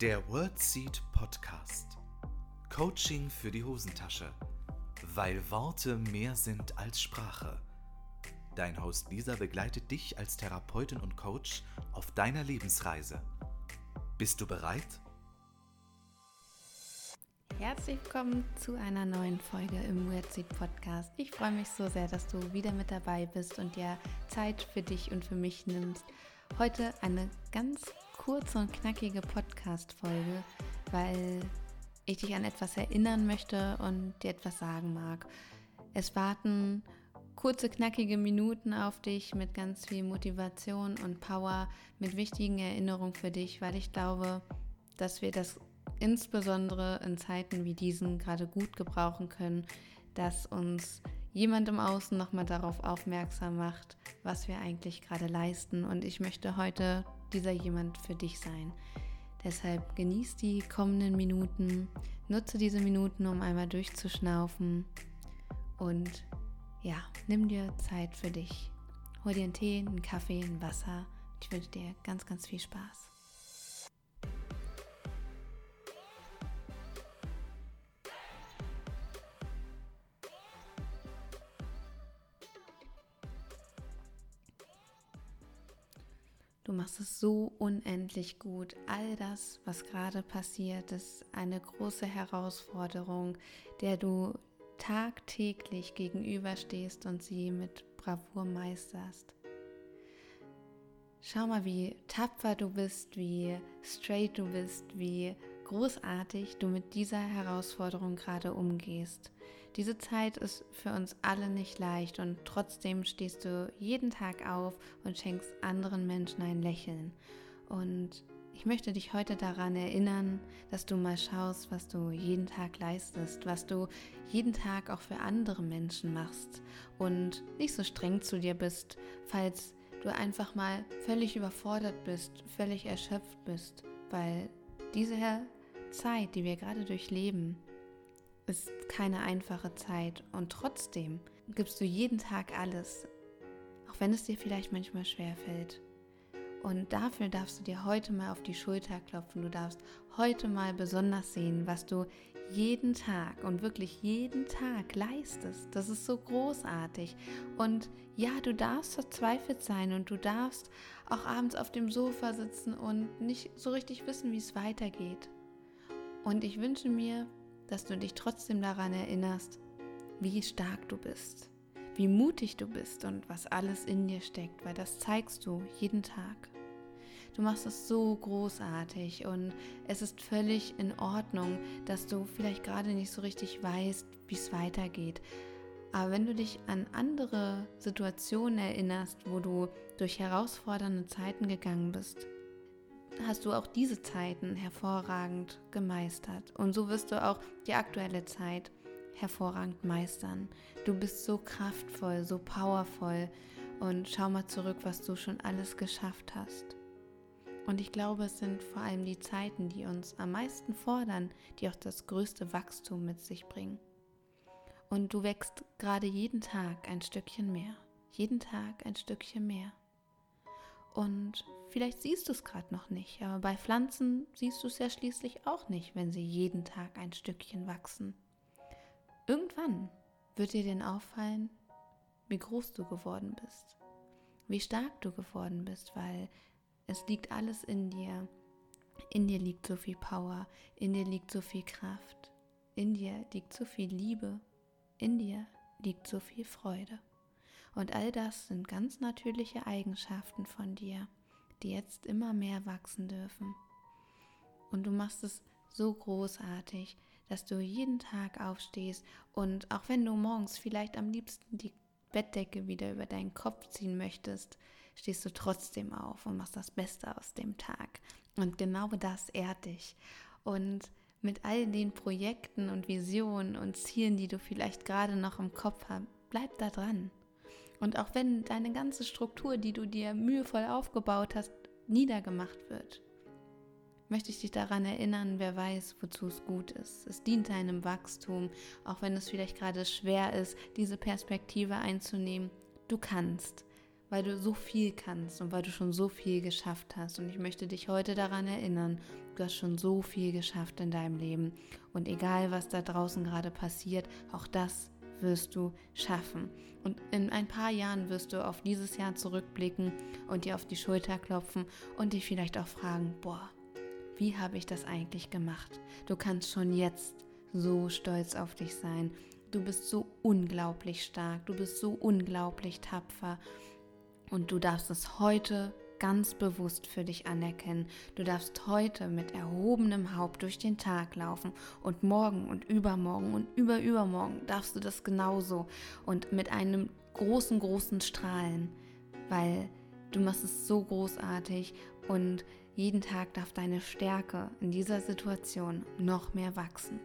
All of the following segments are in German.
Der WordSeed Podcast. Coaching für die Hosentasche. Weil Worte mehr sind als Sprache. Dein Host Lisa begleitet dich als Therapeutin und Coach auf deiner Lebensreise. Bist du bereit? Herzlich willkommen zu einer neuen Folge im WordSeed Podcast. Ich freue mich so sehr, dass du wieder mit dabei bist und dir Zeit für dich und für mich nimmst. Heute eine ganz kurze und knackige Podcast-Folge, weil ich dich an etwas erinnern möchte und dir etwas sagen mag. Es warten kurze, knackige Minuten auf dich mit ganz viel Motivation und Power, mit wichtigen Erinnerungen für dich, weil ich glaube, dass wir das insbesondere in Zeiten wie diesen gerade gut gebrauchen können, dass uns jemand im Außen nochmal darauf aufmerksam macht, was wir eigentlich gerade leisten. Und ich möchte heute dieser jemand für dich sein. Deshalb genieß die kommenden Minuten, nutze diese Minuten, um einmal durchzuschnaufen und ja, nimm dir Zeit für dich. Hol dir einen Tee, einen Kaffee, ein Wasser. Ich wünsche dir ganz, ganz viel Spaß. Du machst es so unendlich gut. All das, was gerade passiert, ist eine große Herausforderung, der du tagtäglich gegenüberstehst und sie mit Bravour meisterst. Schau mal, wie tapfer du bist, wie straight du bist, wie großartig du mit dieser Herausforderung gerade umgehst. Diese Zeit ist für uns alle nicht leicht und trotzdem stehst du jeden Tag auf und schenkst anderen Menschen ein Lächeln. Und ich möchte dich heute daran erinnern, dass du mal schaust, was du jeden Tag leistest, was du jeden Tag auch für andere Menschen machst und nicht so streng zu dir bist, falls du einfach mal völlig überfordert bist, völlig erschöpft bist, weil diese Zeit, die wir gerade durchleben, ist keine einfache Zeit und trotzdem gibst du jeden Tag alles, auch wenn es dir vielleicht manchmal schwer fällt. Und dafür darfst du dir heute mal auf die Schulter klopfen. Du darfst heute mal besonders sehen, was du jeden Tag und wirklich jeden Tag leistest. Das ist so großartig. Und ja, du darfst verzweifelt sein und du darfst auch abends auf dem Sofa sitzen und nicht so richtig wissen, wie es weitergeht. Und ich wünsche mir, dass du dich trotzdem daran erinnerst, wie stark du bist, wie mutig du bist und was alles in dir steckt, weil das zeigst du jeden Tag. Du machst es so großartig und es ist völlig in Ordnung, dass du vielleicht gerade nicht so richtig weißt, wie es weitergeht. Aber wenn du dich an andere Situationen erinnerst, wo du durch herausfordernde Zeiten gegangen bist, hast du auch diese Zeiten hervorragend gemeistert. Und so wirst du auch die aktuelle Zeit hervorragend meistern. Du bist so kraftvoll, so powervoll und schau mal zurück, was du schon alles geschafft hast. Und ich glaube, es sind vor allem die Zeiten, die uns am meisten fordern, die auch das größte Wachstum mit sich bringen. Und du wächst gerade jeden Tag ein Stückchen mehr. Jeden Tag ein Stückchen mehr. Und vielleicht siehst du es gerade noch nicht, aber bei Pflanzen siehst du es ja schließlich auch nicht, wenn sie jeden Tag ein Stückchen wachsen. Irgendwann wird dir denn auffallen, wie groß du geworden bist, wie stark du geworden bist, weil es liegt alles in dir. In dir liegt so viel Power, in dir liegt so viel Kraft, in dir liegt so viel Liebe, in dir liegt so viel Freude. Und all das sind ganz natürliche Eigenschaften von dir, die jetzt immer mehr wachsen dürfen. Und du machst es so großartig, dass du jeden Tag aufstehst und auch wenn du morgens vielleicht am liebsten die Bettdecke wieder über deinen Kopf ziehen möchtest, stehst du trotzdem auf und machst das Beste aus dem Tag. Und genau das ehrt dich. Und mit all den Projekten und Visionen und Zielen, die du vielleicht gerade noch im Kopf hast, bleib da dran. Und auch wenn deine ganze Struktur, die du dir mühevoll aufgebaut hast, niedergemacht wird, möchte ich dich daran erinnern, wer weiß, wozu es gut ist. Es dient deinem Wachstum, auch wenn es vielleicht gerade schwer ist, diese Perspektive einzunehmen. Du kannst, weil du so viel kannst und weil du schon so viel geschafft hast. Und ich möchte dich heute daran erinnern, du hast schon so viel geschafft in deinem Leben. Und egal, was da draußen gerade passiert, auch das wirst du schaffen. Und in ein paar Jahren wirst du auf dieses Jahr zurückblicken und dir auf die Schulter klopfen und dich vielleicht auch fragen, boah, wie habe ich das eigentlich gemacht? Du kannst schon jetzt so stolz auf dich sein. Du bist so unglaublich stark, du bist so unglaublich tapfer und du darfst es heute ganz bewusst für dich anerkennen. Du darfst heute mit erhobenem Haupt durch den Tag laufen und morgen und übermorgen und überübermorgen darfst du das genauso und mit einem großen, großen Strahlen, weil du machst es so großartig und jeden Tag darf deine Stärke in dieser Situation noch mehr wachsen.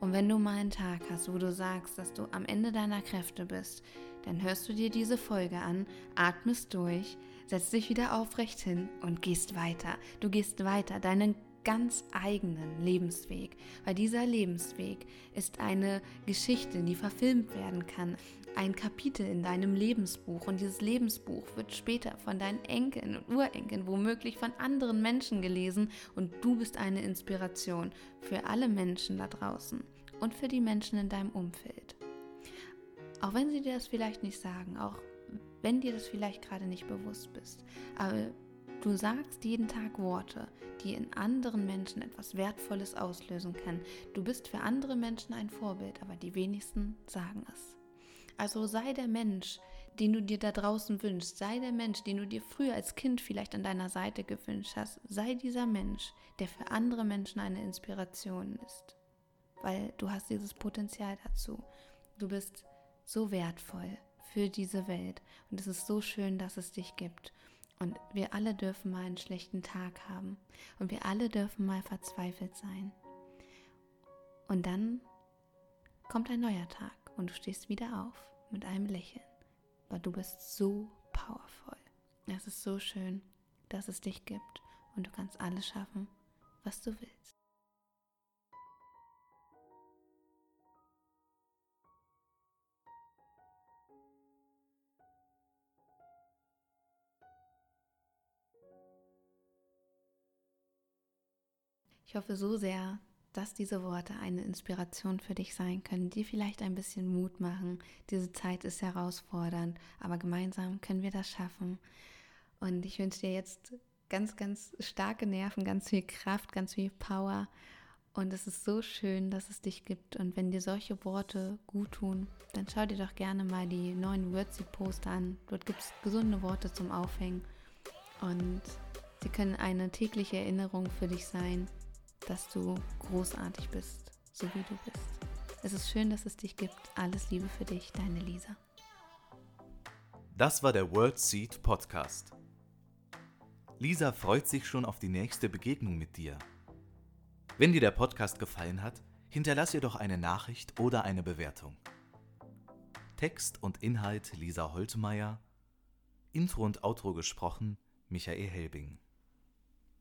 Und wenn du mal einen Tag hast, wo du sagst, dass du am Ende deiner Kräfte bist, dann hörst du dir diese Folge an, atmest durch, setzt dich wieder aufrecht hin und gehst weiter. Du gehst weiter, deinen ganz eigenen Lebensweg, weil dieser Lebensweg ist eine Geschichte, die verfilmt werden kann, ein Kapitel in deinem Lebensbuch und dieses Lebensbuch wird später von deinen Enkeln und Urenkeln womöglich von anderen Menschen gelesen und du bist eine Inspiration für alle Menschen da draußen und für die Menschen in deinem Umfeld. Auch wenn sie dir das vielleicht nicht sagen, auch wenn dir das vielleicht gerade nicht bewusst bist. Aber du sagst jeden Tag Worte, die in anderen Menschen etwas Wertvolles auslösen können. Du bist für andere Menschen ein Vorbild, aber die wenigsten sagen es. Also sei der Mensch, den du dir da draußen wünschst, sei der Mensch, den du dir früher als Kind vielleicht an deiner Seite gewünscht hast, sei dieser Mensch, der für andere Menschen eine Inspiration ist, weil du hast dieses Potenzial dazu. Du bist so wertvoll für diese Welt. Und es ist so schön, dass es dich gibt. Und wir alle dürfen mal einen schlechten Tag haben. Und wir alle dürfen mal verzweifelt sein. Und dann kommt ein neuer Tag und du stehst wieder auf mit einem Lächeln. Weil du bist so powerful. Es ist so schön, dass es dich gibt und du kannst alles schaffen, was du willst. Ich hoffe so sehr, dass diese Worte eine Inspiration für dich sein können, die vielleicht ein bisschen Mut machen. Diese Zeit ist herausfordernd, aber gemeinsam können wir das schaffen. Und ich wünsche dir jetzt ganz, ganz starke Nerven, ganz viel Kraft, ganz viel Power. Und es ist so schön, dass es dich gibt. Und wenn dir solche Worte gut tun, dann schau dir doch gerne mal die neuen Wordsy-Poster an. Dort gibt es gesunde Worte zum Aufhängen. Und sie können eine tägliche Erinnerung für dich sein, dass du großartig bist, so wie du bist. Es ist schön, dass es dich gibt. Alles Liebe für dich, deine Lisa. Das war der World Seed Podcast. Lisa freut sich schon auf die nächste Begegnung mit dir. Wenn dir der Podcast gefallen hat, hinterlass ihr doch eine Nachricht oder eine Bewertung. Text und Inhalt Lisa Holtmeier, Intro und Outro gesprochen Michael Helbing.